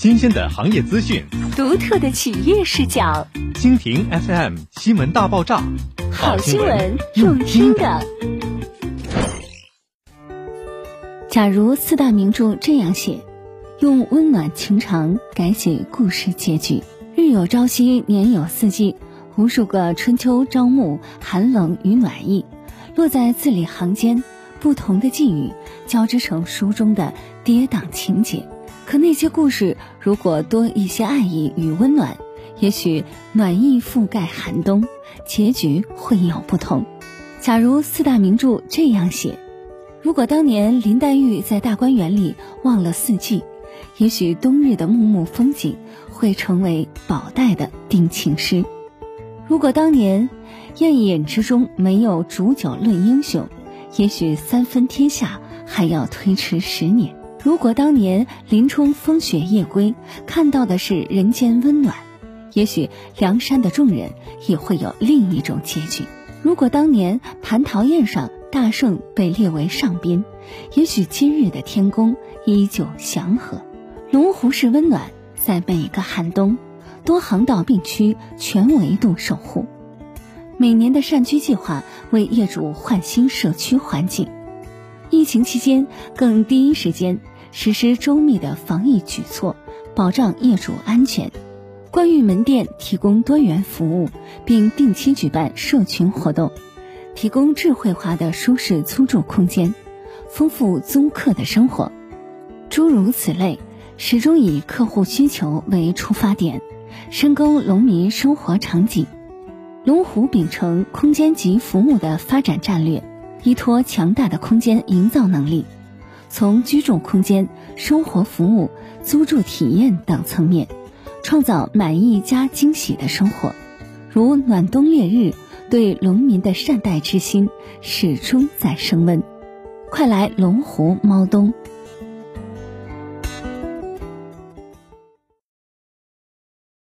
新鲜的行业资讯，独特的企业视角。蜻蜓 FM 新闻大爆炸，好新闻用听的。假如四大名著这样写，用温暖情长改写故事结局。日有朝夕，年有四季，无数个春秋朝暮，寒冷与暖意，落在字里行间，不同的寄语交织成书中的跌宕情节。可那些故事，如果多一些爱意与温暖，也许暖意覆盖寒冬，结局会有不同。假如四大名著这样写，如果当年林黛玉在大观园里忘了四季，也许冬日的暮暮风景会成为宝黛的定情诗。如果当年宴饮之中没有煮酒论英雄，也许三分天下还要推迟十年。如果当年林冲风雪夜归，看到的是人间温暖，也许梁山的众人也会有另一种结局。如果当年蟠桃宴上大圣被列为上宾，也许今日的天宫依旧祥和。龙湖是温暖，在每个寒冬，多航道并区，全维度守护。每年的善居计划为业主换新社区环境，疫情期间更第一时间。实施周密的防疫举措，保障业主安全。关于门店提供多元服务，并定期举办社群活动，提供智慧化的舒适租住空间，丰富租客的生活。诸如此类，始终以客户需求为出发点，深耕农民生活场景。龙湖秉承空间及服务的发展战略，依托强大的空间营造能力。从居住空间、生活服务、租住体验等层面，创造满意加惊喜的生活。如暖冬烈日，对农民的善待之心始终在升温。快来龙湖猫冬！